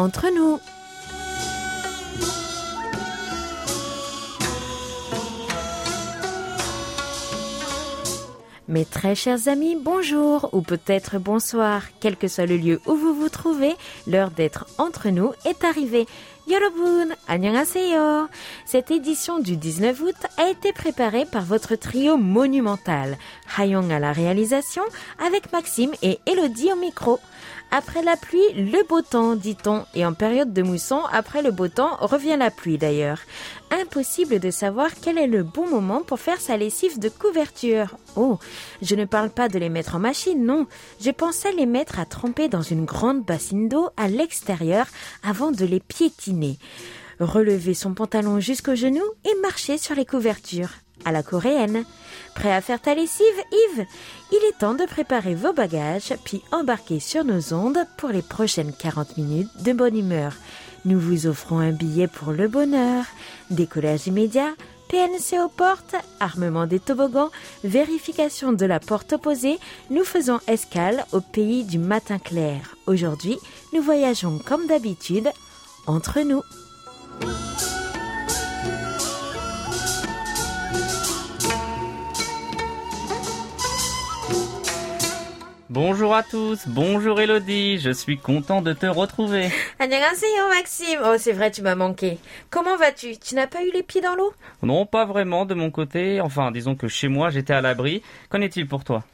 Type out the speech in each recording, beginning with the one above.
entre nous. Mes très chers amis, bonjour ou peut-être bonsoir, quel que soit le lieu où vous vous trouvez, l'heure d'être entre nous est arrivée. Yorobun, annyeonghaseyo. Cette édition du 19 août a été préparée par votre trio monumental. Hayong à la réalisation, avec Maxime et Elodie au micro. Après la pluie, le beau temps, dit-on, et en période de mousson, après le beau temps, revient la pluie d'ailleurs. Impossible de savoir quel est le bon moment pour faire sa lessive de couverture. Oh, je ne parle pas de les mettre en machine, non. Je pensais les mettre à tremper dans une grande bassine d'eau à l'extérieur avant de les piétiner. Relever son pantalon jusqu'aux genoux et marcher sur les couvertures à la coréenne. Prêt à faire ta lessive, Yves? Il est temps de préparer vos bagages, puis embarquer sur nos ondes pour les prochaines 40 minutes de bonne humeur. Nous vous offrons un billet pour le bonheur, décollage immédiat, PNC aux portes, armement des toboggans, vérification de la porte opposée, nous faisons escale au pays du matin clair. Aujourd'hui, nous voyageons comme d'habitude entre nous. Bonjour à tous, bonjour Elodie, je suis content de te retrouver. Annyeonghaseyo Maxime. Oh, c'est vrai, tu m'as manqué. Comment vas-tu? Tu n'as pas eu les pieds dans l'eau? Non, pas vraiment de mon côté, enfin disons que chez moi j'étais à l'abri. Qu'en est-il pour toi?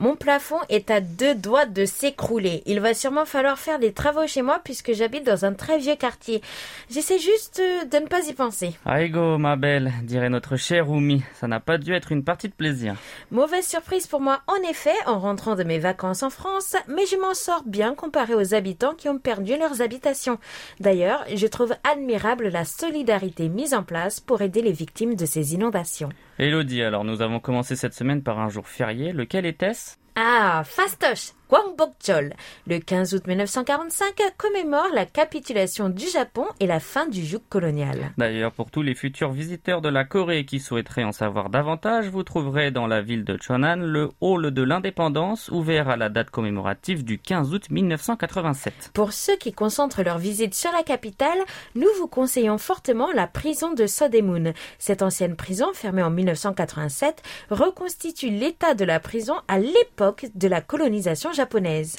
Mon plafond est à deux doigts de s'écrouler. Il va sûrement falloir faire des travaux chez moi puisque j'habite dans un très vieux quartier. J'essaie juste euh, de ne pas y penser. Aigo, ma belle, dirait notre chère Oumi, ça n'a pas dû être une partie de plaisir. Mauvaise surprise pour moi, en effet, en rentrant de mes vacances en France, mais je m'en sors bien comparé aux habitants qui ont perdu leurs habitations. D'ailleurs, je trouve admirable la solidarité mise en place pour aider les victimes de ces inondations. Elodie, alors nous avons commencé cette semaine par un jour férié, lequel était-ce? Ah, fastoche Gwangbokjeol. Le 15 août 1945 commémore la capitulation du Japon et la fin du joug colonial. D'ailleurs, pour tous les futurs visiteurs de la Corée qui souhaiteraient en savoir davantage, vous trouverez dans la ville de Chonan le hall de l'indépendance ouvert à la date commémorative du 15 août 1987. Pour ceux qui concentrent leur visite sur la capitale, nous vous conseillons fortement la prison de Sodemun. Cette ancienne prison, fermée en 1987, reconstitue l'état de la prison à l'époque de la colonisation japonaise.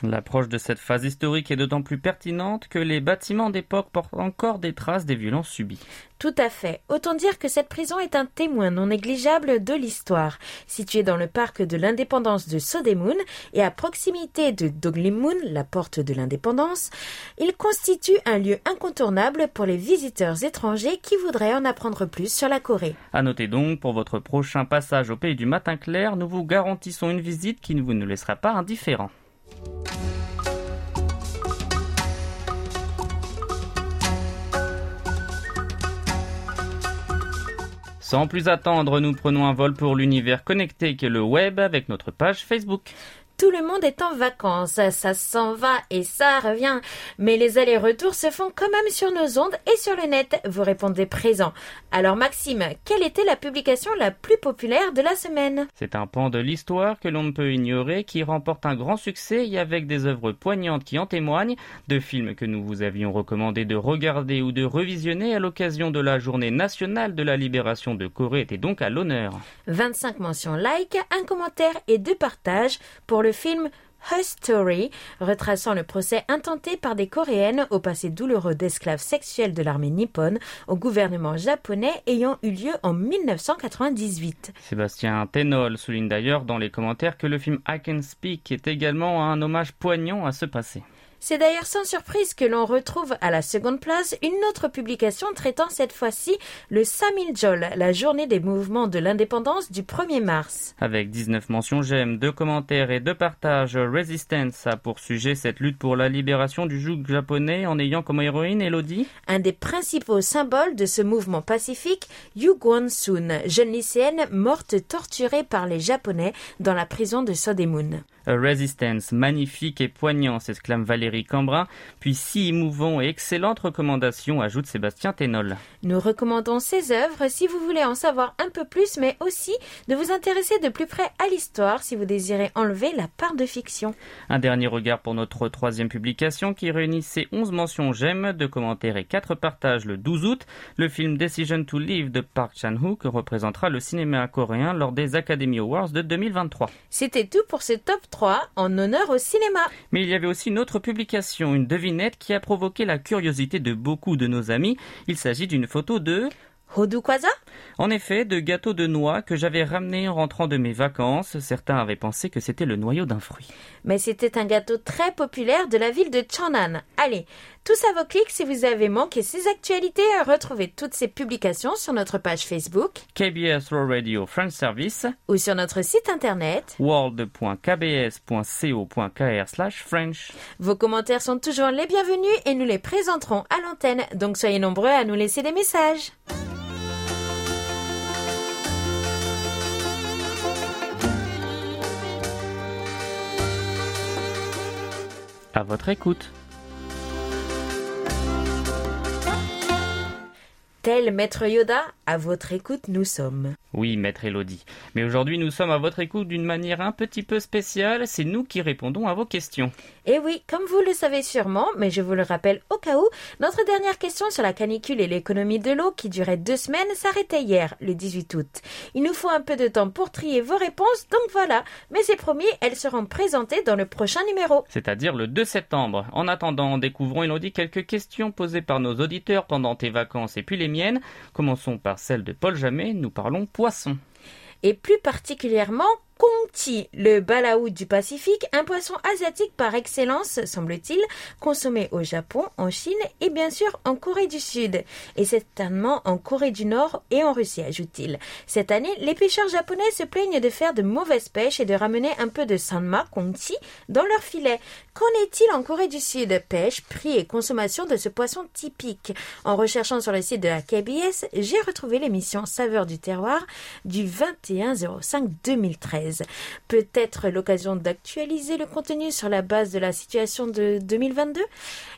L'approche de cette phase historique est d'autant plus pertinente que les bâtiments d'époque portent encore des traces des violences subies. Tout à fait. Autant dire que cette prison est un témoin non négligeable de l'histoire. Située dans le parc de l'indépendance de Sodemun et à proximité de Doglimmun, la porte de l'indépendance, il constitue un lieu incontournable pour les visiteurs étrangers qui voudraient en apprendre plus sur la Corée. À noter donc, pour votre prochain passage au pays du matin clair, nous vous garantissons une visite qui ne vous ne laissera pas indifférent. Sans plus attendre, nous prenons un vol pour l'univers connecté qu'est le web avec notre page Facebook. Tout le monde est en vacances, ça s'en va et ça revient. Mais les allers-retours se font quand même sur nos ondes et sur le net, vous répondez présent. Alors Maxime, quelle était la publication la plus populaire de la semaine? C'est un pan de l'histoire que l'on ne peut ignorer qui remporte un grand succès et avec des œuvres poignantes qui en témoignent, de films que nous vous avions recommandé de regarder ou de revisionner à l'occasion de la journée nationale de la libération de Corée était donc à l'honneur. 25 mentions like, un commentaire et deux partages pour le film Her Story, retraçant le procès intenté par des Coréennes au passé douloureux d'esclaves sexuels de l'armée nippone au gouvernement japonais ayant eu lieu en 1998. Sébastien Tenol souligne d'ailleurs dans les commentaires que le film I Can Speak est également un hommage poignant à ce passé. C'est d'ailleurs sans surprise que l'on retrouve à la seconde place une autre publication traitant cette fois-ci le Samil-Jol, la journée des mouvements de l'indépendance du 1er mars. Avec 19 mentions j'aime, deux commentaires et deux partages, Resistance a pour sujet cette lutte pour la libération du joug japonais en ayant comme héroïne Elodie. Un des principaux symboles de ce mouvement pacifique, Yu Guan-sun, jeune lycéenne morte torturée par les Japonais dans la prison de Sodemun. A Resistance, magnifique et poignant, s'exclame Valérie Puis six émouvants et excellentes recommandations, ajoute Sébastien Ténol. Nous recommandons ces œuvres si vous voulez en savoir un peu plus, mais aussi de vous intéresser de plus près à l'histoire si vous désirez enlever la part de fiction. Un dernier regard pour notre troisième publication qui réunissait 11 mentions j'aime, de commentaires et 4 partages le 12 août. Le film Decision to Live de Park Chan-wook représentera le cinéma coréen lors des Academy Awards de 2023. C'était tout pour ce top 3 en honneur au cinéma. Mais il y avait aussi une autre publication, une devinette qui a provoqué la curiosité de beaucoup de nos amis. Il s'agit d'une photo de En effet, de gâteaux de noix que j'avais ramené en rentrant de mes vacances. Certains avaient pensé que c'était le noyau d'un fruit. Mais c'était un gâteau très populaire de la ville de Cheonan. Allez, tous à vos clics si vous avez manqué ces actualités. Retrouvez toutes ces publications sur notre page Facebook KBS Raw Radio French Service ou sur notre site internet world.kbs.co.kr French. Vos commentaires sont toujours les bienvenus et nous les présenterons à l'antenne. Donc soyez nombreux à nous laisser des messages. À votre écoute. Tel Maître Yoda, à votre écoute nous sommes. Oui, Maître Elodie. Mais aujourd'hui nous sommes à votre écoute d'une manière un petit peu spéciale, c'est nous qui répondons à vos questions. Et oui, comme vous le savez sûrement, mais je vous le rappelle au cas où, notre dernière question sur la canicule et l'économie de l'eau qui durait deux semaines s'arrêtait hier, le 18 août. Il nous faut un peu de temps pour trier vos réponses, donc voilà. Mais c'est promis, elles seront présentées dans le prochain numéro. C'est-à-dire le 2 septembre. En attendant, découvrons Elodie quelques questions posées par nos auditeurs pendant tes vacances et puis les miennes. Commençons par celle de Paul Jamais, nous parlons poisson. Et plus particulièrement Kongti, le balaou du Pacifique, un poisson asiatique par excellence, semble-t-il, consommé au Japon, en Chine et bien sûr en Corée du Sud. Et certainement en Corée du Nord et en Russie, ajoute-t-il. Cette année, les pêcheurs japonais se plaignent de faire de mauvaises pêches et de ramener un peu de sanma, Kongti, dans leurs filets. Qu'en est-il en Corée du Sud? Pêche, prix et consommation de ce poisson typique. En recherchant sur le site de la KBS, j'ai retrouvé l'émission Saveur du terroir du 21 05 2013. Peut-être l'occasion d'actualiser le contenu sur la base de la situation de 2022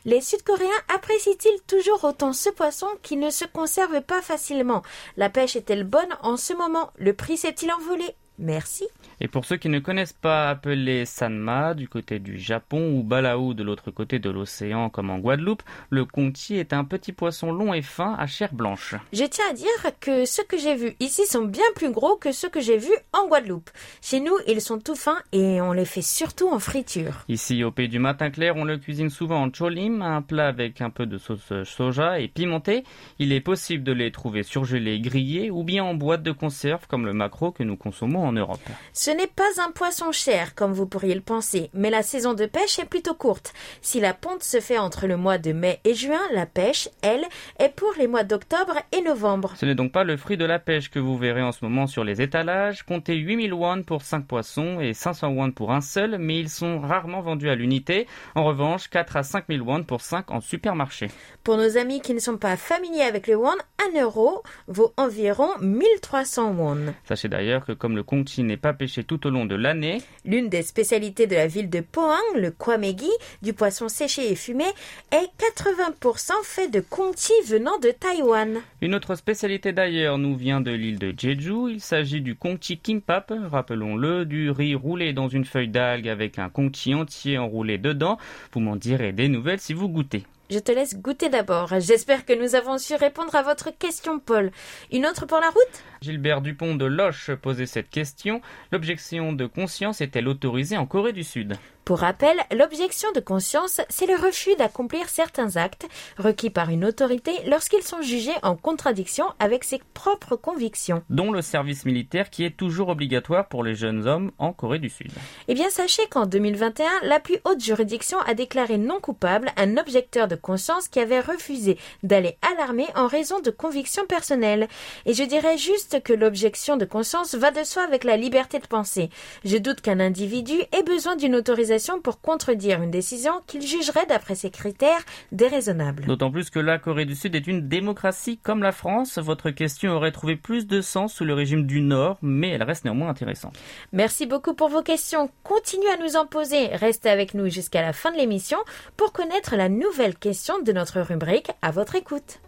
Les Sud-Coréens apprécient-ils toujours autant ce poisson qui ne se conserve pas facilement? La pêche est-elle bonne en ce moment? Le prix s'est-il envolé? Merci. Et pour ceux qui ne connaissent pas, appelé sanma du côté du Japon ou balaou de l'autre côté de l'océan comme en Guadeloupe, le conti est un petit poisson long et fin à chair blanche. Je tiens à dire que ceux que j'ai vus ici sont bien plus gros que ceux que j'ai vus en Guadeloupe. Chez nous, ils sont tout fins et on les fait surtout en friture. Ici, au pays du matin clair, on le cuisine souvent en cholim, un plat avec un peu de sauce soja et pimenté. Il est possible de les trouver surgelés, grillés ou bien en boîte de conserve comme le maquereau que nous consommons en Europe. Ce n'est pas un poisson cher, comme vous pourriez le penser, mais la saison de pêche est plutôt courte. Si la ponte se fait entre le mois de mai et juin, la pêche, elle, est pour les mois d'octobre et novembre. Ce n'est donc pas le fruit de la pêche que vous verrez en ce moment sur les étalages. Comptez 8000 won pour 5 poissons et 500 won pour un seul, mais ils sont rarement vendus à l'unité. En revanche, 4 à 5000 won pour 5 en supermarché. Pour nos amis qui ne sont pas familiers avec le won, 1 euro vaut environ 1300 won. Sachez d'ailleurs que comme le conchi n'est pas pêché tout au long de l'année. L'une des spécialités de la ville de Pohang, le kwamegi, du poisson séché et fumé, est 80% fait de conti venant de Taïwan. Une autre spécialité d'ailleurs nous vient de l'île de Jeju. Il s'agit du conti kimbap, rappelons-le, du riz roulé dans une feuille d'algue avec un conti entier enroulé dedans. Vous m'en direz des nouvelles si vous goûtez. Je te laisse goûter d'abord. J'espère que nous avons su répondre à votre question, Paul. Une autre pour la route? Gilbert Dupont de Loche posait cette question. L'objection de conscience est-elle autorisée en Corée du Sud? Pour rappel, l'objection de conscience, c'est le refus d'accomplir certains actes requis par une autorité lorsqu'ils sont jugés en contradiction avec ses propres convictions. Dont le service militaire qui est toujours obligatoire pour les jeunes hommes en Corée du Sud. Eh bien, sachez qu'en 2021, la plus haute juridiction a déclaré non coupable un objecteur de conscience qui avait refusé d'aller à l'armée en raison de convictions personnelles. Et je dirais juste que l'objection de conscience va de soi avec la liberté de penser. Je doute qu'un individu ait besoin d'une autorisation pour contredire une décision qu'il jugerait d'après ses critères déraisonnable. D'autant plus que la Corée du Sud est une démocratie comme la France. Votre question aurait trouvé plus de sens sous le régime du Nord, mais elle reste néanmoins intéressante. Merci beaucoup pour vos questions. Continuez à nous en poser. Restez avec nous jusqu'à la fin de l'émission pour connaître la nouvelle question de notre rubrique à votre écoute.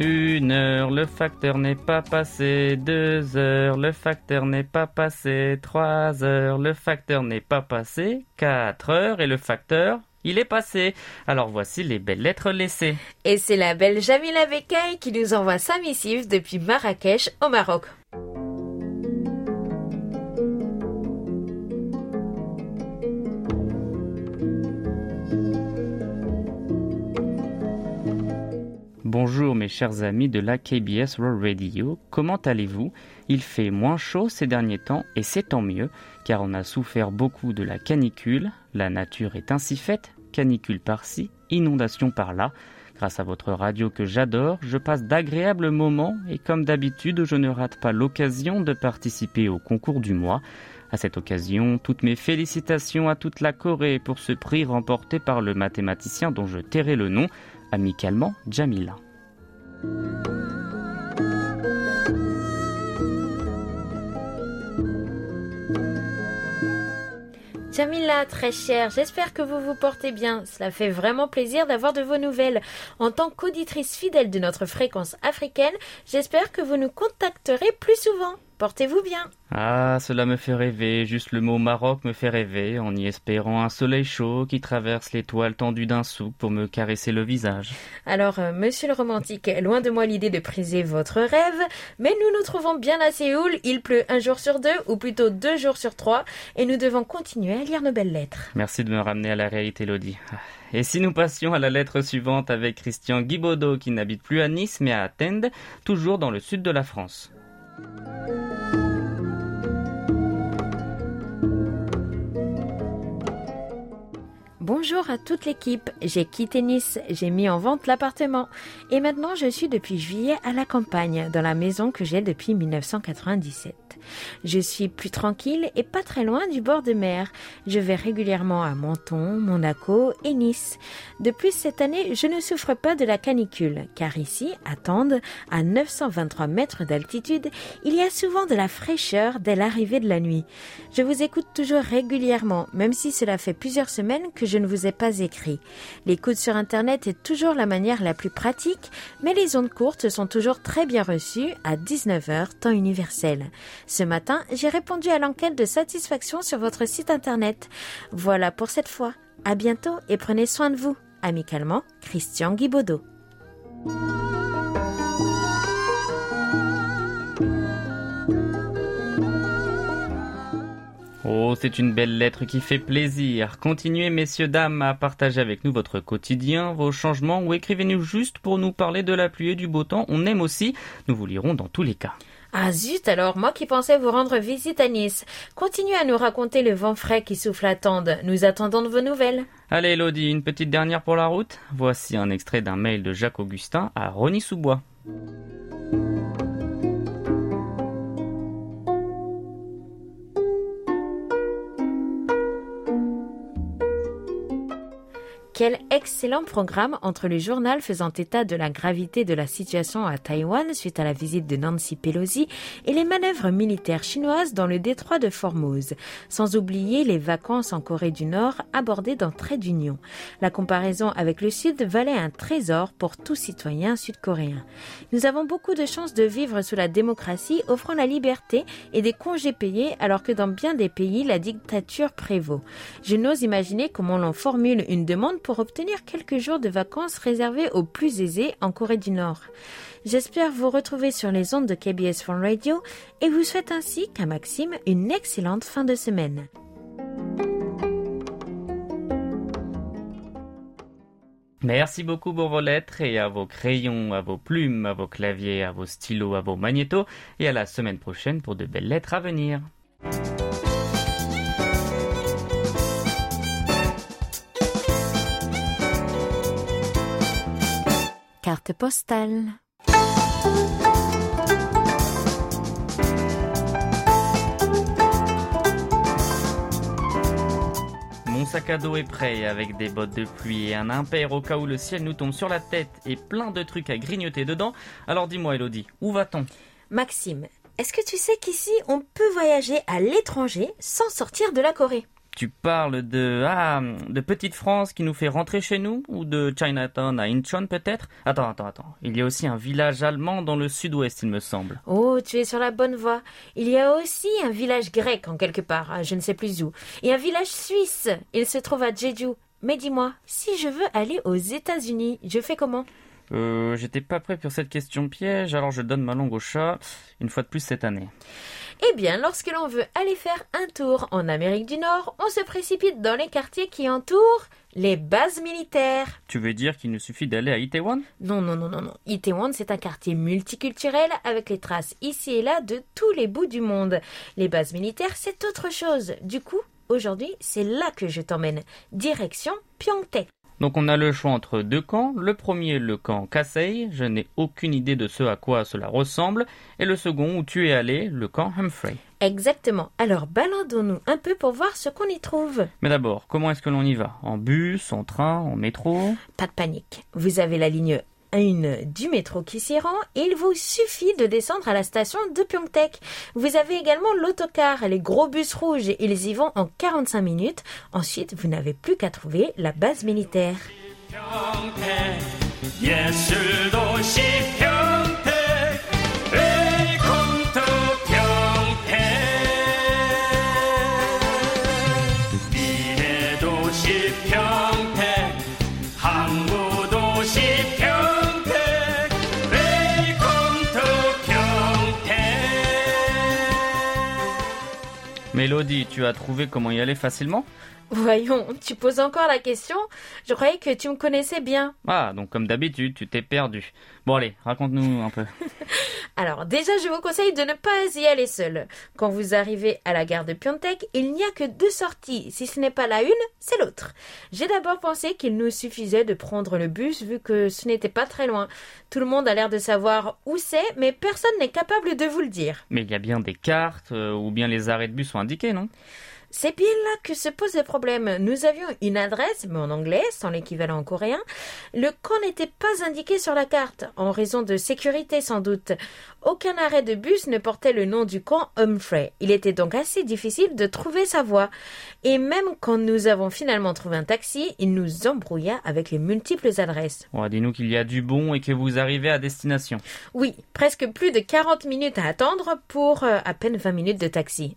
Une heure, le facteur n'est pas passé. Deux heures, le facteur n'est pas passé. Trois heures, le facteur n'est pas passé. Quatre heures et le facteur, il est passé. Alors voici les belles lettres laissées. Et c'est la belle Jamila Bekay qui nous envoie sa missive depuis Marrakech au Maroc. Bonjour mes chers amis de la KBS World Radio, comment allez-vous? Il fait moins chaud ces derniers temps et c'est tant mieux car on a souffert beaucoup de la canicule, la nature est ainsi faite, canicule par-ci, inondation par-là. Grâce à votre radio que j'adore, je passe d'agréables moments et comme d'habitude, je ne rate pas l'occasion de participer au concours du mois. À cette occasion, toutes mes félicitations à toute la Corée pour ce prix remporté par le mathématicien dont je tairai le nom, amicalement Jamila. Jamila, très chère, j'espère que vous vous portez bien. Cela fait vraiment plaisir d'avoir de vos nouvelles. En tant qu'auditrice fidèle de notre fréquence africaine, j'espère que vous nous contacterez plus souvent. Portez-vous bien. Ah, cela me fait rêver, juste le mot Maroc me fait rêver, en y espérant un soleil chaud qui traverse l'étoile tendue d'un souk pour me caresser le visage. Alors, euh, monsieur le romantique, loin de moi l'idée de priser votre rêve, mais nous nous trouvons bien à Séoul, il pleut un jour sur deux, ou plutôt deux jours sur trois, et nous devons continuer à lire nos belles lettres. Merci de me ramener à la réalité, Lodi. Et si nous passions à la lettre suivante avec Christian Guibaudot qui n'habite plus à Nice mais à Tende, toujours dans le sud de la France. Bonjour à toute l'équipe. J'ai quitté Nice, j'ai mis en vente l'appartement et maintenant je suis depuis juillet à la campagne, dans la maison que j'ai depuis 1997. Je suis plus tranquille et pas très loin du bord de mer. Je vais régulièrement à Menton, Monaco et Nice. Depuis cette année, je ne souffre pas de la canicule, car ici, à Tende, à 923 mètres d'altitude, il y a souvent de la fraîcheur dès l'arrivée de la nuit. Je vous écoute toujours régulièrement, même si cela fait plusieurs semaines que je ne vous ai pas écrit. L'écoute sur Internet est toujours la manière la plus pratique, mais les ondes courtes sont toujours très bien reçues à 19h temps universel. Ce matin, j'ai répondu à l'enquête de satisfaction sur votre site internet. Voilà pour cette fois. À bientôt et prenez soin de vous. Amicalement, Christian Guibaudot. Oh, c'est une belle lettre qui fait plaisir. Continuez, messieurs, dames, à partager avec nous votre quotidien, vos changements, ou écrivez-nous juste pour nous parler de la pluie et du beau temps. On aime aussi. Nous vous lirons dans tous les cas. Ah zut alors, moi qui pensais vous rendre visite à Nice. Continuez à nous raconter le vent frais qui souffle à Tende. Nous attendons de vos nouvelles. Allez Elodie, une petite dernière pour la route. Voici un extrait d'un mail de Jacques Augustin à Rony-sous-Bois. Quel excellent programme entre le journal faisant état de la gravité de la situation à Taïwan suite à la visite de Nancy Pelosi et les manœuvres militaires chinoises dans le détroit de Formose, sans oublier les vacances en Corée du Nord abordées dans Trait d'Union. La comparaison avec le Sud valait un trésor pour tout citoyen sud-coréen. Nous avons beaucoup de chance de vivre sous la démocratie offrant la liberté et des congés payés alors que dans bien des pays la dictature prévaut. Je n'ose imaginer comment l'on formule une demande obtenir quelques jours de vacances réservés aux plus aisés en Corée du Nord. J'espère vous retrouver sur les ondes de KBS Phone Radio et vous souhaite ainsi qu'à Maxime une excellente fin de semaine. Merci beaucoup pour vos lettres et à vos crayons, à vos plumes, à vos claviers, à vos stylos, à vos magnétos et à la semaine prochaine pour de belles lettres à venir. Carte postale. Mon sac à dos est prêt avec des bottes de pluie et un impair au cas où le ciel nous tombe sur la tête et plein de trucs à grignoter dedans. Alors dis-moi Elodie, où va-t-on? Maxime, est-ce que tu sais qu'ici on peut voyager à l'étranger sans sortir de la Corée? Tu parles de ah de Petite France qui nous fait rentrer chez nous ou de Chinatown à Incheon peut-être? Attends, attends, attends. Il y a aussi un village allemand dans le sud-ouest, il me semble. Oh, tu es sur la bonne voie. Il y a aussi un village grec en quelque part, à je ne sais plus où, et un village suisse. Il se trouve à Jeju. Mais dis-moi, si je veux aller aux États-Unis, je fais comment? Euh, j'étais pas prêt pour cette question piège, alors je donne ma langue au chat une fois de plus cette année. Eh bien, lorsque l'on veut aller faire un tour en Amérique du Nord, on se précipite dans les quartiers qui entourent les bases militaires. Tu veux dire qu'il nous suffit d'aller à Itaewon? Non, non, non, non, non. Itaewon, c'est un quartier multiculturel avec les traces ici et là de tous les bouts du monde. Les bases militaires, c'est autre chose. Du coup, aujourd'hui, c'est là que je t'emmène. Direction Pyeongtaek. Donc on a le choix entre deux camps. Le premier, le camp Kasei, je n'ai aucune idée de ce à quoi cela ressemble. Et le second, où tu es allé, le camp Humphrey. Exactement. Alors, baladons-nous un peu pour voir ce qu'on y trouve. Mais d'abord, comment est-ce que l'on y va? En bus, en train, en métro? Pas de panique. Vous avez la ligne 1 du métro qui s'y rend il vous suffit de descendre à la station de Pyeongtaek. Vous avez également l'autocar, les gros bus rouges, ils y vont en 45 minutes. Ensuite, vous n'avez plus qu'à trouver la base militaire. Mélodie, tu as trouvé comment y aller facilement? Voyons, tu poses encore la question Je croyais que tu me connaissais bien. Ah, donc comme d'habitude, tu t'es perdu. Bon allez, raconte-nous un peu. Alors déjà, je vous conseille de ne pas y aller seul. Quand vous arrivez à la gare de Pyeongtaek, il n'y a que deux sorties. Si ce n'est pas la une, c'est l'autre. J'ai d'abord pensé qu'il nous suffisait de prendre le bus vu que ce n'était pas très loin. Tout le monde a l'air de savoir où c'est, mais personne n'est capable de vous le dire. Mais il y a bien des cartes, euh, ou bien les arrêts de bus sont indiqués, non? C'est bien là que se pose le problème. Nous avions une adresse, mais en anglais, sans l'équivalent en coréen. Le camp n'était pas indiqué sur la carte, en raison de sécurité sans doute. Aucun arrêt de bus ne portait le nom du camp Humphrey. Il était donc assez difficile de trouver sa voie. Et même quand nous avons finalement trouvé un taxi, il nous embrouilla avec les multiples adresses. Bon, dis-nous qu'il y a du bon et que vous arrivez à destination. Oui, presque plus de 40 minutes à attendre pour euh, à peine 20 minutes de taxi.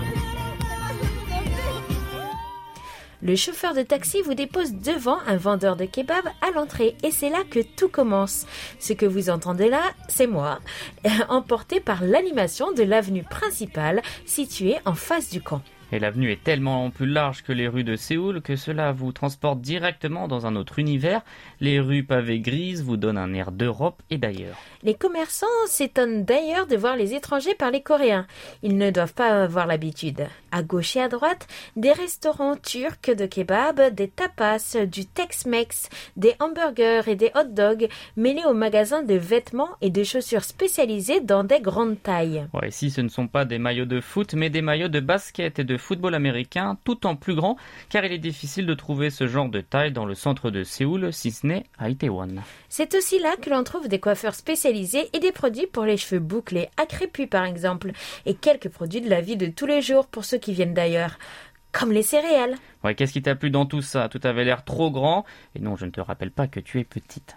Le chauffeur de taxi vous dépose devant un vendeur de kebab à l'entrée et c'est là que tout commence. Ce que vous entendez là, c'est moi, emporté par l'animation de l'avenue principale située en face du camp. Et l'avenue est tellement plus large que les rues de Séoul que cela vous transporte directement dans un autre univers. Les rues pavées grises vous donnent un air d'Europe et d'ailleurs. Les commerçants s'étonnent d'ailleurs de voir les étrangers parler coréen. Ils ne doivent pas avoir l'habitude. À gauche et à droite, des restaurants turcs de kebab, des tapas, du Tex-Mex, des hamburgers et des hot dogs mêlés aux magasins de vêtements et de chaussures spécialisés dans des grandes tailles. Ouais, ici ce ne sont pas des maillots de foot mais des maillots de basket et de football américain tout en plus grand car il est difficile de trouver ce genre de taille dans le centre de Séoul si ce à Itaewon. C'est aussi là que l'on trouve des coiffeurs spécialisés et des produits pour les cheveux bouclés, à crépus par exemple, et quelques produits de la vie de tous les jours pour ceux qui viennent d'ailleurs, comme les céréales. Ouais, qu'est-ce qui t'a plu dans tout ça? Tout avait l'air trop grand et non, je ne te rappelle pas que tu es petite.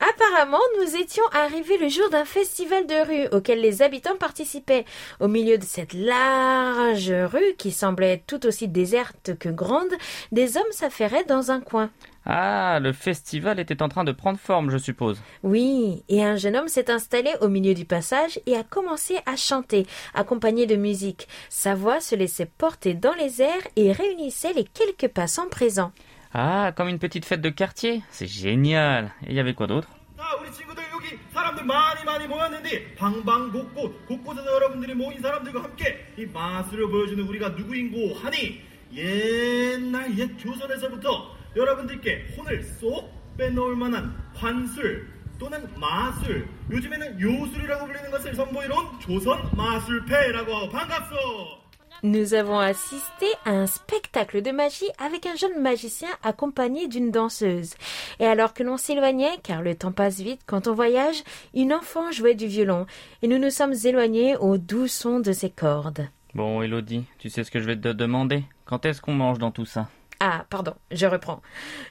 Apparemment, nous étions arrivés le jour d'un festival de rue auquel les habitants participaient. Au milieu de cette large rue qui semblait tout aussi déserte que grande, des hommes s'affairaient dans un coin. Ah, le festival était en train de prendre forme, je suppose. Oui, et un jeune homme s'est installé au milieu du passage et a commencé à chanter, accompagné de musique. Sa voix se laissait porter dans les airs et réunissait les quelques passants présents. Ah, comme une petite fête de quartier C'est génial Et il y avait quoi d'autre? 여기 사람들 많이 많이 모였는데 방방곡곡 곳곳에서 여러분들이 모인 사람들과 함께 이 마술을 보여주는 우리가 누구인고 하니 옛날 옛 조선에서부터 여러분들께 혼을 쏙 빼놓을 만한 환술 또는 마술 요즘에는 요술이라고 불리는 것을 선보이러 온 조선 마술패라고 하고 반갑소 Nous avons assisté à un spectacle de magie avec un jeune magicien accompagné d'une danseuse. Et alors que l'on s'éloignait, car le temps passe vite quand on voyage, une enfant jouait du violon et nous nous sommes éloignés au doux son de ses cordes. Bon, Elodie, tu sais ce que je vais te demander Quand est-ce qu'on mange dans tout ça Ah, pardon, je reprends.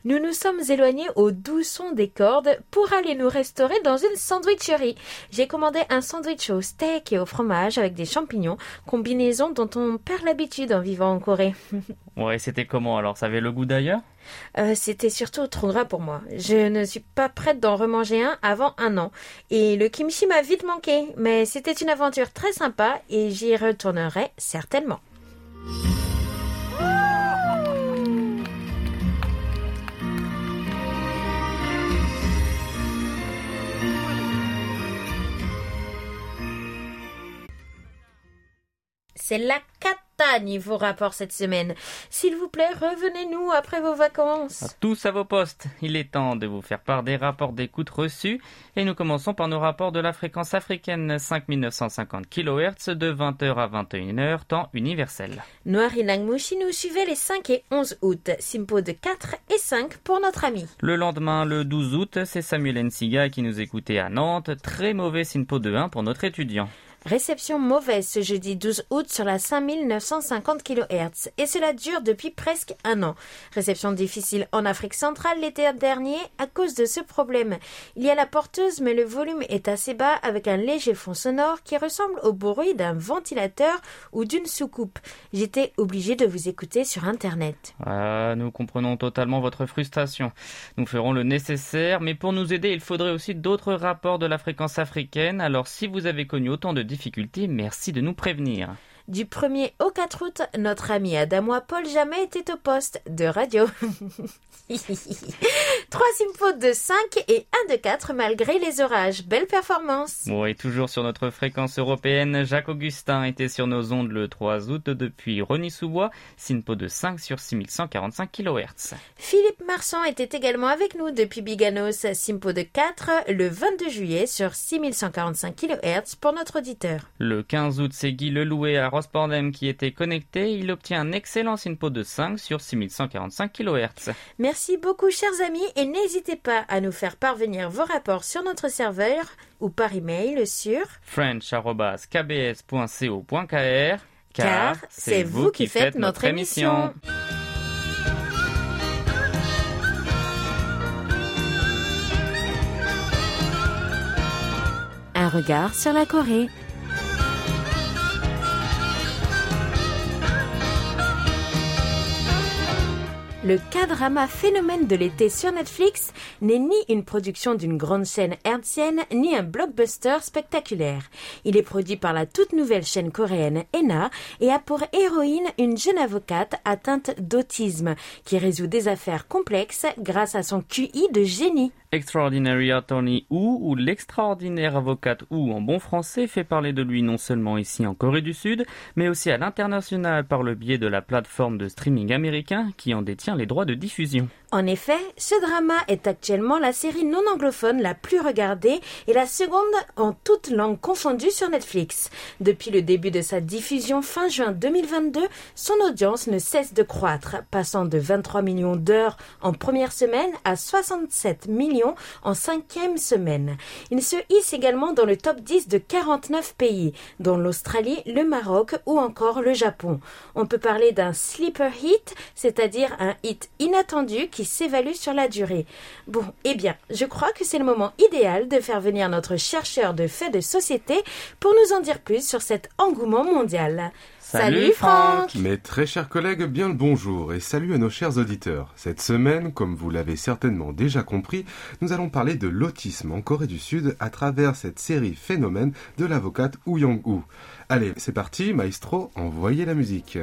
Nous nous sommes éloignés au doux son des cordes pour aller nous restaurer dans une sandwicherie. J'ai commandé un sandwich au steak et au fromage avec des champignons, combinaison dont on perd l'habitude en vivant en Corée. Ouais, c'était comment alors? Ça avait le goût d'ailleurs? Euh, C'était surtout trop gras pour moi. Je ne suis pas prête d'en remanger un avant un an. Et le kimchi m'a vite manqué, mais c'était une aventure très sympa et j'y retournerai certainement. C'est la cata niveau rapport cette semaine. S'il vous plaît, revenez-nous après vos vacances. Tous à vos postes. Il est temps de vous faire part des rapports d'écoute reçus. Et nous commençons par nos rapports de la fréquence africaine 5950 kHz de 20h à 21h, temps universel. Noir Inangmushi nous suivait les 5 et 11 août. Simpo de 4 et 5 pour notre ami. Le lendemain, le 12 août, c'est Samuel Nsiga qui nous écoutait à Nantes. Très mauvais SINPO de 1 pour notre étudiant. Réception mauvaise ce jeudi 12 août sur la 5950 kHz et cela dure depuis presque un an. Réception difficile en Afrique centrale l'été dernier à cause de ce problème. Il y a la porteuse mais le volume est assez bas avec un léger fond sonore qui ressemble au bruit d'un ventilateur ou d'une soucoupe. J'étais obligée de vous écouter sur internet. Ah, nous comprenons totalement votre frustration. Nous ferons le nécessaire, mais pour nous aider, il faudrait aussi d'autres rapports de la fréquence africaine. Alors si vous avez connu autant de difficultés, merci de nous prévenir. Du 1er au 4 août, notre ami Adamois Paul Jamais était au poste de radio. Trois symphotes de 5 et 1 de 4 malgré les orages. Belle performance. Bon, et toujours sur notre fréquence européenne, Jacques Augustin était sur nos ondes le 3 août depuis Rony-sous-Bois, SINPO de 5 sur 6145 kHz. Philippe Marsan était également avec nous depuis Biganos, Simpo de 4, le 22 juillet sur 6145 kHz pour notre auditeur. Le 15 août, c'est Guy Lelouet à Rospordem qui était connecté. Il obtient un excellent SINPO de 5 sur 6145 kHz. Merci beaucoup chers amis et n'hésitez pas à nous faire parvenir vos rapports sur notre serveur ou par email sur french.kbs.co.kr Car c'est vous qui faites notre émission. Un regard sur la Corée. Le K-drama Phénomène de l'été sur Netflix n'est ni une production d'une grande chaîne hertzienne, ni un blockbuster spectaculaire. Il est produit par la toute nouvelle chaîne coréenne ENA et a pour héroïne une jeune avocate atteinte d'autisme qui résout des affaires complexes grâce à son QI de génie. Extraordinary Attorney Woo ou l'extraordinaire avocate Woo en bon français fait parler de lui non seulement ici en Corée du Sud, mais aussi à l'international par le biais de la plateforme de streaming américain qui en détient les droits de diffusion. En effet, ce drama est actuellement la série non anglophone la plus regardée et la seconde en toutes langues confondues sur Netflix. Depuis le début de sa diffusion fin juin 2022, son audience ne cesse de croître, passant de 23 millions d'heures en première semaine à 67 millions en cinquième semaine. Il se hisse également dans le top 10 de 49 pays, dont l'Australie, le Maroc ou encore le Japon. On peut parler d'un sleeper hit, c'est-à-dire un hit inattendu s'évalue sur la durée. Bon, eh bien, je crois que c'est le moment idéal de faire venir notre chercheur de faits de société pour nous en dire plus sur cet engouement mondial. Salut Franck Mes très chers collègues, bien le bonjour et salut à nos chers auditeurs. Cette semaine, comme vous l'avez certainement déjà compris, nous allons parler de l'autisme en Corée du Sud à travers cette série phénomène de l'avocate Woo Young-woo. Allez, c'est parti, maestro, envoyez la musique.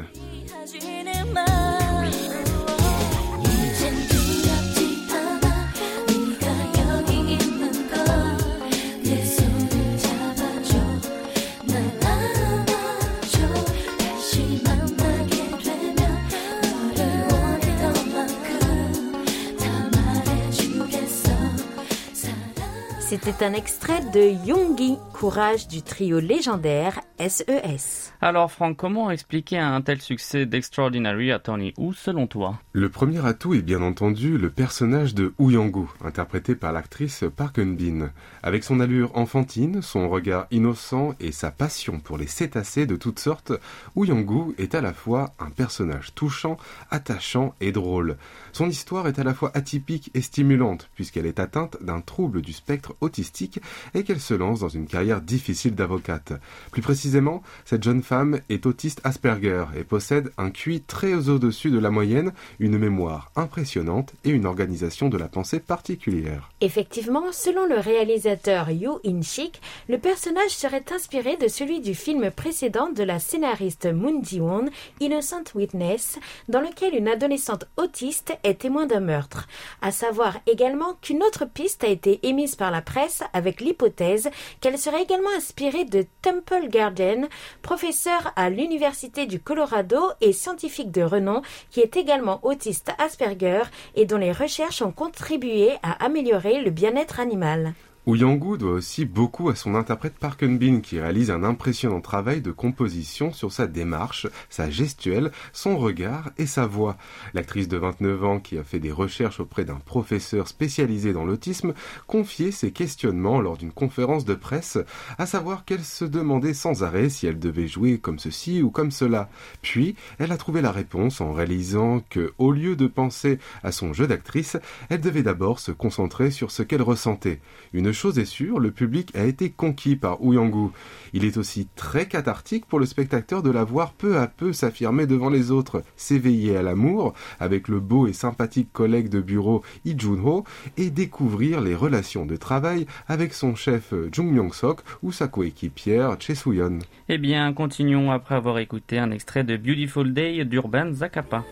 C'était un extrait de Yoongi, courage du trio légendaire E SES. Alors Franck, comment expliquer un tel succès d'Extraordinary Attorney Who selon toi? Le premier atout est bien entendu le personnage de Young-woo, interprété par l'actrice Park Eun-bin. Avec son allure enfantine, son regard innocent et sa passion pour les cétacés de toutes sortes, Young-woo est à la fois un personnage touchant, attachant et drôle. Son histoire est à la fois atypique et stimulante, puisqu'elle est atteinte d'un trouble du spectre autistique et qu'elle se lance dans une carrière difficile d'avocate. Plus précisément, cette jeune femme est autiste Asperger et possède un QI très au-dessus de la moyenne, une mémoire impressionnante et une organisation de la pensée particulière. Effectivement, selon le réalisateur Yoo In-shik, le personnage serait inspiré de celui du film précédent de la scénariste Moon Ji-won, Innocent Witness, dans lequel une adolescente autiste est témoin d'un meurtre. À savoir également qu'une autre piste a été émise par la presse avec l'hypothèse qu'elle serait également inspirée de Temple Garden, professeur à l'Université du Colorado et scientifique de renom qui est également autiste Asperger et dont les recherches ont contribué à améliorer le bien-être animal. Young-woo doit aussi beaucoup à son interprète Park Eun-bin qui réalise un impressionnant travail de composition sur sa démarche, sa gestuelle, son regard et sa voix. L'actrice de 29 ans qui a fait des recherches auprès d'un professeur spécialisé dans l'autisme confiait ses questionnements lors d'une conférence de presse, à savoir qu'elle se demandait sans arrêt si elle devait jouer comme ceci ou comme cela. Puis, elle a trouvé la réponse en réalisant que, au lieu de penser à son jeu d'actrice, elle devait d'abord se concentrer sur ce qu'elle ressentait. Une chose est sûre, le public a été conquis par Young-woo. Il est aussi très cathartique pour le spectateur de la voir peu à peu s'affirmer devant les autres, s'éveiller à l'amour avec le beau et sympathique collègue de bureau Lee Jun-ho et découvrir les relations de travail avec son chef Jung Myung-sok ou sa coéquipière Choi Soo-yeon. Eh bien, continuons après avoir écouté un extrait de Beautiful Day d'Urban Zacapa.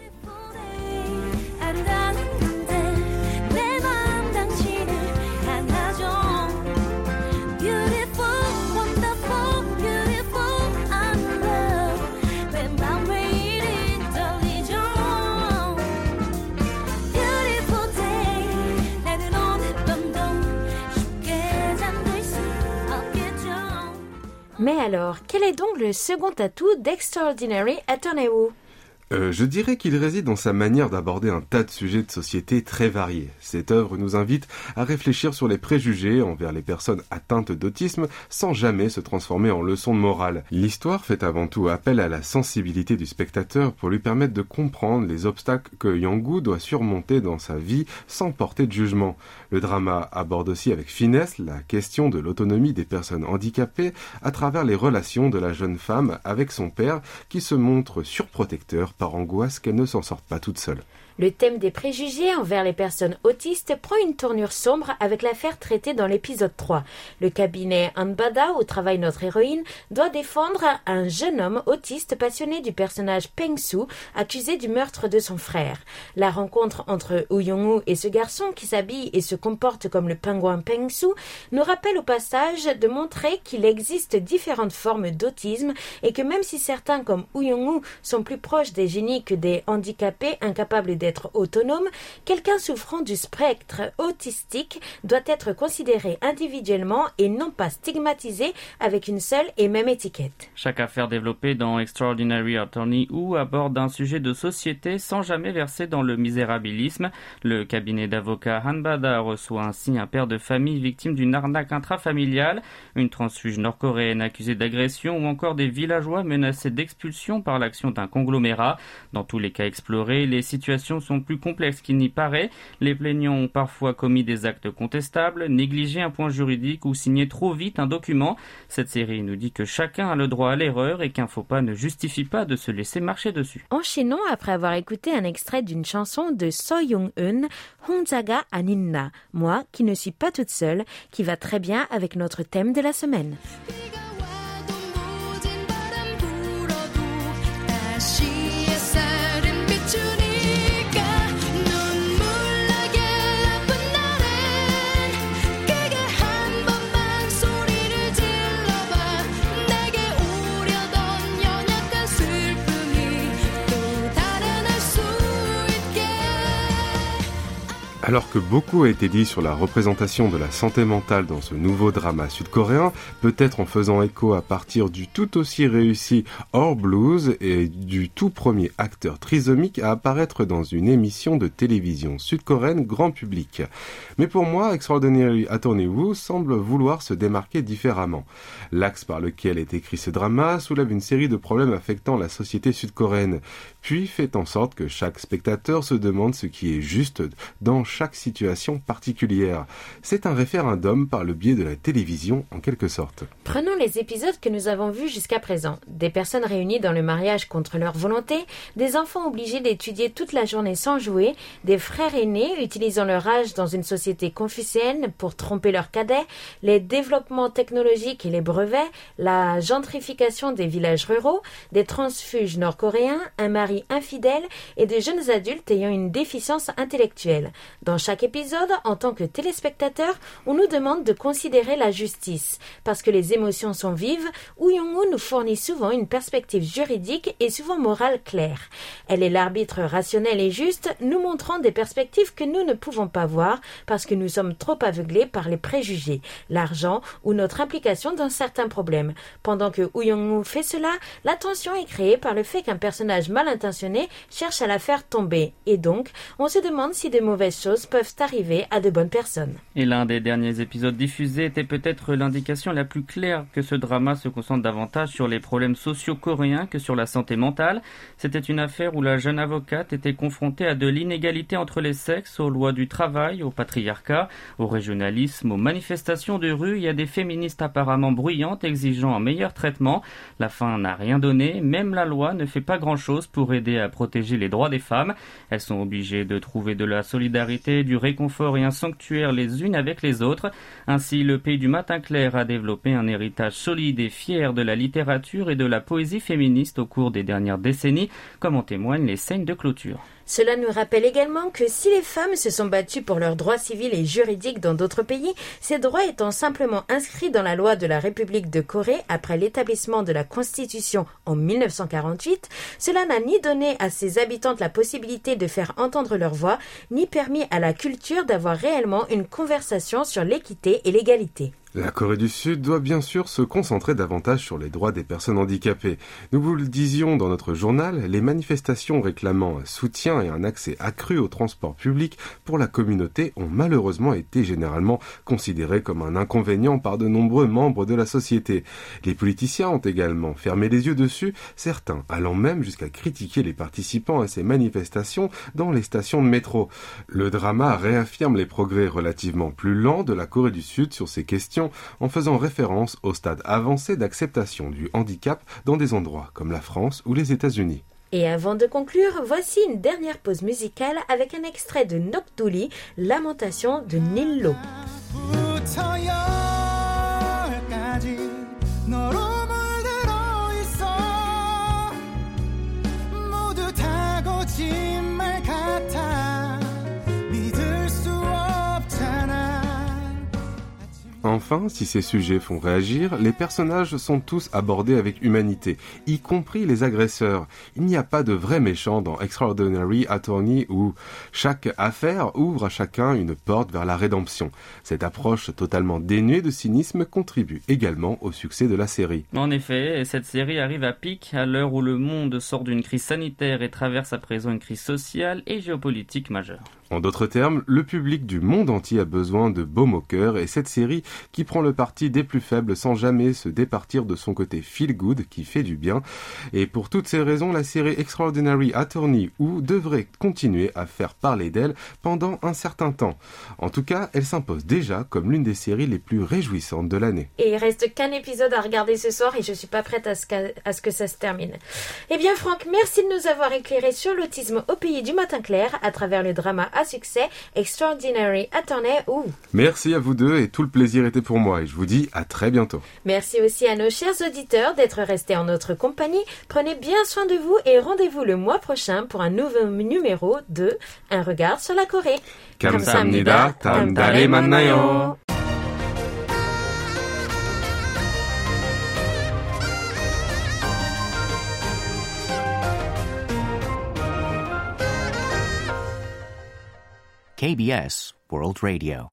Donc le second atout d'Extraordinary Attorney Woo Euh, je dirais qu'il réside dans sa manière d'aborder un tas de sujets de société très variés. Cette œuvre nous invite à réfléchir sur les préjugés envers les personnes atteintes d'autisme sans jamais se transformer en leçon de morale. L'histoire fait avant tout appel à la sensibilité du spectateur pour lui permettre de comprendre les obstacles que Yangu doit surmonter dans sa vie sans porter de jugement. Le drama aborde aussi avec finesse la question de l'autonomie des personnes handicapées à travers les relations de la jeune femme avec son père qui se montre surprotecteur par angoisse qu'elle ne s'en sorte pas toute seule. Le thème des préjugés envers les personnes autistes prend une tournure sombre avec l'affaire traitée dans l'épisode 3. Le cabinet Anbada, où travaille notre héroïne, doit défendre un jeune homme autiste passionné du personnage Peng Su, accusé du meurtre de son frère. La rencontre entre Woo Young-woo et ce garçon qui s'habille et se comporte comme le pingouin Peng Su nous rappelle au passage de montrer qu'il existe différentes formes d'autisme et que même si certains comme Woo Young-woo sont plus proches des génies que des handicapés incapables d'être autonome, quelqu'un souffrant du spectre autistique doit être considéré individuellement et non pas stigmatisé avec une seule et même étiquette. Chaque affaire développée dans Extraordinary Attorney Who aborde un sujet de société sans jamais verser dans le misérabilisme. Le cabinet d'avocats Hanbada reçoit ainsi un père de famille victime d'une arnaque intrafamiliale, une transfuge nord-coréenne accusée d'agression ou encore des villageois menacés d'expulsion par l'action d'un conglomérat. Dans tous les cas explorés, les situations sont plus complexes qu'il n'y paraît. Les plaignants ont parfois commis des actes contestables, négligé un point juridique ou signé trop vite un document. Cette série nous dit que chacun a le droit à l'erreur et qu'un faux pas ne justifie pas de se laisser marcher dessus. Enchaînons après avoir écouté un extrait d'une chanson de So Young-eun, Honzaga Aninna, moi qui ne suis pas toute seule, qui va très bien avec notre thème de la semaine. Alors que beaucoup a été dit sur la représentation de la santé mentale dans ce nouveau drama sud-coréen, peut-être en faisant écho à partir du tout aussi réussi Or Blues et du tout premier acteur trisomique à apparaître dans une émission de télévision sud-coréenne grand public. Mais pour moi, Extraordinary Attorney Woo semble vouloir se démarquer différemment. L'axe par lequel est écrit ce drama soulève une série de problèmes affectant la société sud-coréenne, puis fait en sorte que chaque spectateur se demande ce qui est juste dans chaque situation particulière. C'est un référendum par le biais de la télévision en quelque sorte. Prenons les épisodes que nous avons vus jusqu'à présent. Des personnes réunies dans le mariage contre leur volonté, des enfants obligés d'étudier toute la journée sans jouer, des frères aînés utilisant leur âge dans une société confucéenne pour tromper leurs cadets, les développements technologiques et les brevets, la gentrification des villages ruraux, des transfuges nord-coréens, un mari infidèle et des jeunes adultes ayant une déficience intellectuelle. Dans chaque épisode, en tant que téléspectateur, on nous demande de considérer la justice. Parce que les émotions sont vives, Woo Young-woo nous fournit souvent une perspective juridique et souvent morale claire. Elle est l'arbitre rationnel et juste, nous montrant des perspectives que nous ne pouvons pas voir parce que nous sommes trop aveuglés par les préjugés, l'argent ou notre implication dans certains problèmes. Pendant que Woo Young-woo fait cela, la tension est créée par le fait qu'un personnage mal intentionné cherche à la faire tomber. Et donc, on se demande si de mauvaises choses peuvent arriver à de bonnes personnes. Et l'un des derniers épisodes diffusés était peut-être l'indication la plus claire que ce drama se concentre davantage sur les problèmes sociaux coréens que sur la santé mentale. C'était une affaire où la jeune avocate était confrontée à de l'inégalité entre les sexes, aux lois du travail, au patriarcat, au régionalisme, aux manifestations de rue et à des féministes apparemment bruyantes exigeant un meilleur traitement. La fin n'a rien donné, même la loi ne fait pas grand-chose pour aider à protéger les droits des femmes. Elles sont obligées de trouver de la solidarité, du réconfort et un sanctuaire les unes avec les autres. Ainsi, le pays du matin clair a développé un héritage solide et fier de la littérature et de la poésie féministe au cours des dernières décennies, comme en témoignent les scènes de clôture. Cela nous rappelle également que si les femmes se sont battues pour leurs droits civils et juridiques dans d'autres pays, ces droits étant simplement inscrits dans la loi de la République de Corée après l'établissement de la Constitution en 1948, cela n'a ni donné à ses habitantes la possibilité de faire entendre leur voix, ni permis à la culture d'avoir réellement une conversation sur l'équité et l'égalité. La Corée du Sud doit bien sûr se concentrer davantage sur les droits des personnes handicapées. Nous vous le disions dans notre journal, les manifestations réclamant un soutien et un accès accru au transport public pour la communauté ont malheureusement été généralement considérées comme un inconvénient par de nombreux membres de la société. Les politiciens ont également fermé les yeux dessus, certains allant même jusqu'à critiquer les participants à ces manifestations dans les stations de métro. Le drama réaffirme les progrès relativement plus lents de la Corée du Sud sur ces questions en faisant référence au stade avancé d'acceptation du handicap dans des endroits comme la France ou les États-Unis. Et avant de conclure, voici une dernière pause musicale avec un extrait de Noctuli, Lamentation de Nillo. Enfin, si ces sujets font réagir, les personnages sont tous abordés avec humanité, y compris les agresseurs. Il n'y a pas de vrais méchants dans Extraordinary Attorney où chaque affaire ouvre à chacun une porte vers la rédemption. Cette approche totalement dénuée de cynisme contribue également au succès de la série. En effet, cette série arrive à pic à l'heure où le monde sort d'une crise sanitaire et traverse à présent une crise sociale et géopolitique majeure. En d'autres termes, le public du monde entier a besoin de au cœur et cette série qui prend le parti des plus faibles sans jamais se départir de son côté feel good qui fait du bien. Et pour toutes ces raisons, la série Extraordinary Attorney Who devrait continuer à faire parler d'elle pendant un certain temps. En tout cas, elle s'impose déjà comme l'une des séries les plus réjouissantes de l'année. Et il reste qu'un épisode à regarder ce soir et je suis pas prête à ce, qu'à- à ce que ça se termine. Eh bien Franck, merci de nous avoir éclairé sur l'autisme au pays du matin clair à travers le drama à succès Extraordinary Attorney Who. Merci à vous deux et tout le plaisir était pour moi et je vous dis à très bientôt. Merci aussi à nos chers auditeurs d'être restés en notre compagnie. Prenez bien soin de vous et rendez-vous le mois prochain pour un nouveau numéro de Un regard sur la Corée. KBS World Radio.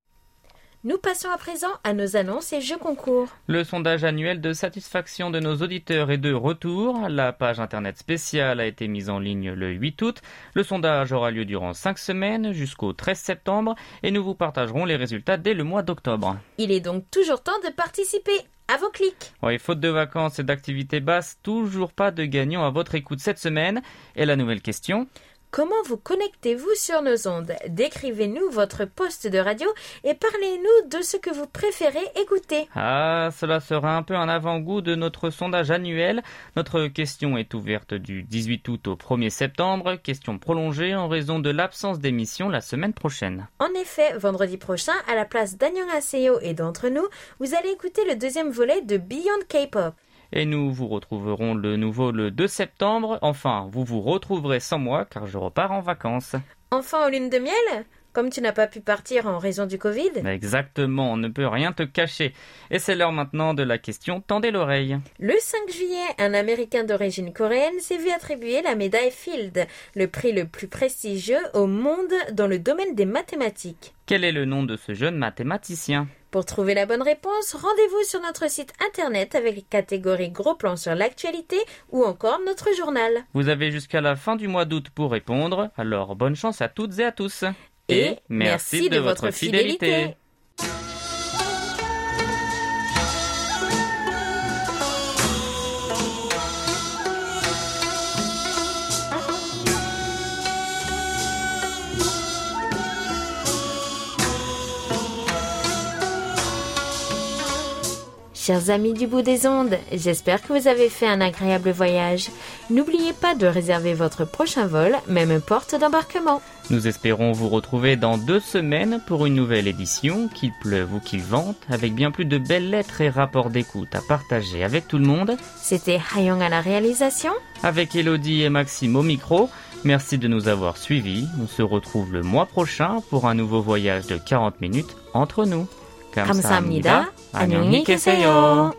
Nous passons à présent à nos annonces et jeux concours. Le sondage annuel de satisfaction de nos auditeurs est de retour. La page internet spéciale a été mise en ligne le 8 août. Le sondage aura lieu durant 5 semaines jusqu'au 13 septembre et nous vous partagerons les résultats dès le mois d'octobre. Il est donc toujours temps de participer. À vos clics. Ouais, faute de vacances et d'activités basses, toujours pas de gagnant à votre écoute cette semaine. Et la nouvelle question? Comment vous connectez-vous sur nos ondes? Décrivez-nous votre poste de radio et parlez-nous de ce que vous préférez écouter. Ah, cela sera un peu un avant-goût de notre sondage annuel. Notre question est ouverte du 18 août au 1er septembre, question prolongée en raison de l'absence d'émission la semaine prochaine. En effet, vendredi prochain, à la place d'Annyeonghaseyo et d'entre nous, vous allez écouter le deuxième volet de Beyond K-pop. Et nous vous retrouverons de nouveau le 2 septembre. Enfin, vous vous retrouverez sans moi car je repars en vacances. Enfin aux lunes de miel Comme tu n'as pas pu partir en raison du Covid Exactement, on ne peut rien te cacher. Et c'est l'heure maintenant de la question Tendez l'oreille. Le 5 juillet, un Américain d'origine coréenne s'est vu attribuer la médaille Field, le prix le plus prestigieux au monde dans le domaine des mathématiques. Quel est le nom de ce jeune mathématicien? Pour trouver la bonne réponse, rendez-vous sur notre site internet avec les catégories gros plans sur l'actualité ou encore notre journal. Vous avez jusqu'à la fin du mois d'août pour répondre, alors bonne chance à toutes et à tous. Et merci de votre fidélité. Chers amis du bout des ondes, j'espère que vous avez fait un agréable voyage. N'oubliez pas de réserver votre prochain vol, même porte d'embarquement. Nous espérons vous retrouver dans deux semaines pour une nouvelle édition, qu'il pleuve ou qu'il vente, avec bien plus de belles lettres et rapports d'écoute à partager avec tout le monde. C'était Hayong à la réalisation. Avec Elodie et Maxime au micro, merci de nous avoir suivis. On se retrouve le mois prochain pour un nouveau voyage de 40 minutes entre nous. 감사합니다. 안녕히 계세요.